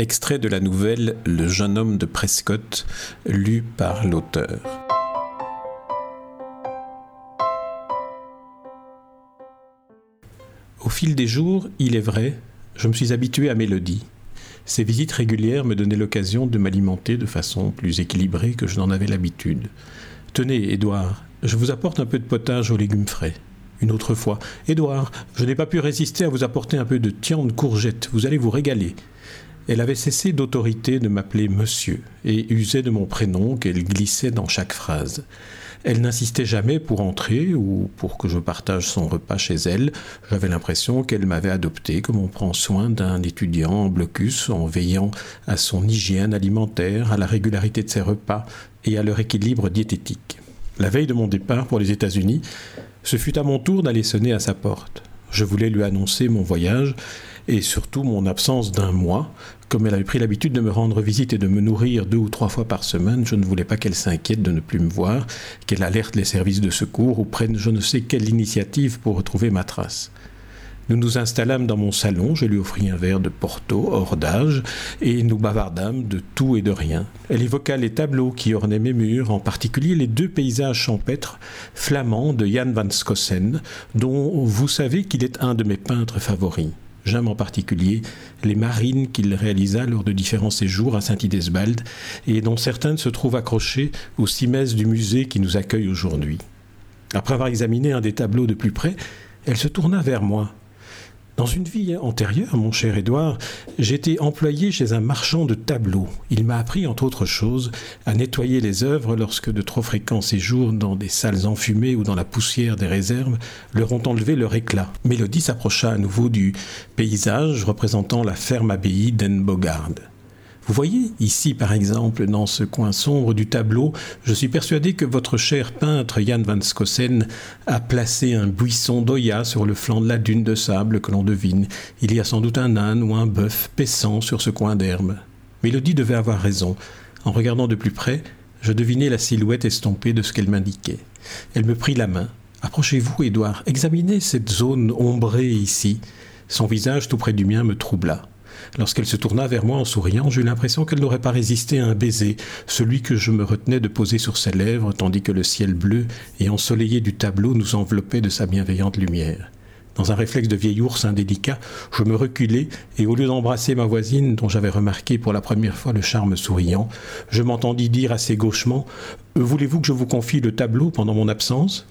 Extrait de la nouvelle Le jeune homme de Prescott, lu par l'auteur. Au fil des jours, il est vrai, je me suis habitué à Mélodie. Ses visites régulières me donnaient l'occasion de m'alimenter de façon plus équilibrée que je n'en avais l'habitude. Tenez, Édouard, je vous apporte un peu de potage aux légumes frais. Une autre fois, Édouard, je n'ai pas pu résister à vous apporter un peu de tiande courgette, vous allez vous régaler. Elle avait cessé d'autorité de m'appeler monsieur et usait de mon prénom qu'elle glissait dans chaque phrase. Elle n'insistait jamais pour entrer ou pour que je partage son repas chez elle. J'avais l'impression qu'elle m'avait adopté comme on prend soin d'un étudiant en blocus en veillant à son hygiène alimentaire, à la régularité de ses repas et à leur équilibre diététique. La veille de mon départ pour les États-Unis, ce fut à mon tour d'aller sonner à sa porte. Je voulais lui annoncer mon voyage et surtout mon absence d'un mois. Comme elle avait pris l'habitude de me rendre visite et de me nourrir deux ou trois fois par semaine, je ne voulais pas qu'elle s'inquiète de ne plus me voir, qu'elle alerte les services de secours ou prenne je ne sais quelle initiative pour retrouver ma trace. Nous nous installâmes dans mon salon, je lui offris un verre de Porto hors d'âge, et nous bavardâmes de tout et de rien. Elle évoqua les tableaux qui ornaient mes murs, en particulier les deux paysages champêtres flamands de Jan van Skossen, dont vous savez qu'il est un de mes peintres favoris. J'aime en particulier les marines qu'il réalisa lors de différents séjours à Saint-Idesbald et dont certaines se trouvent accrochées aux cimaises du musée qui nous accueille aujourd'hui. Après avoir examiné un des tableaux de plus près, elle se tourna vers moi. Dans une vie antérieure, mon cher Édouard, j'étais employé chez un marchand de tableaux. Il m'a appris, entre autres choses, à nettoyer les œuvres lorsque de trop fréquents séjours dans des salles enfumées ou dans la poussière des réserves leur ont enlevé leur éclat. Mélodie s'approcha à nouveau du paysage représentant la ferme abbaye d'Enbogard. Vous voyez, ici par exemple, dans ce coin sombre du tableau, je suis persuadé que votre cher peintre Jan van Skossen a placé un buisson d'Oya sur le flanc de la dune de sable que l'on devine. Il y a sans doute un âne ou un bœuf paissant sur ce coin d'herbe. Mélodie devait avoir raison. En regardant de plus près, je devinais la silhouette estompée de ce qu'elle m'indiquait. Elle me prit la main. Approchez-vous, Édouard, examinez cette zone ombrée ici. Son visage tout près du mien me troubla. Lorsqu'elle se tourna vers moi en souriant, j'eus l'impression qu'elle n'aurait pas résisté à un baiser, celui que je me retenais de poser sur ses lèvres, tandis que le ciel bleu et ensoleillé du tableau nous enveloppait de sa bienveillante lumière. Dans un réflexe de vieil ours indélicat, je me reculai et au lieu d'embrasser ma voisine, dont j'avais remarqué pour la première fois le charme souriant, je m'entendis dire assez gauchement Voulez-vous que je vous confie le tableau pendant mon absence?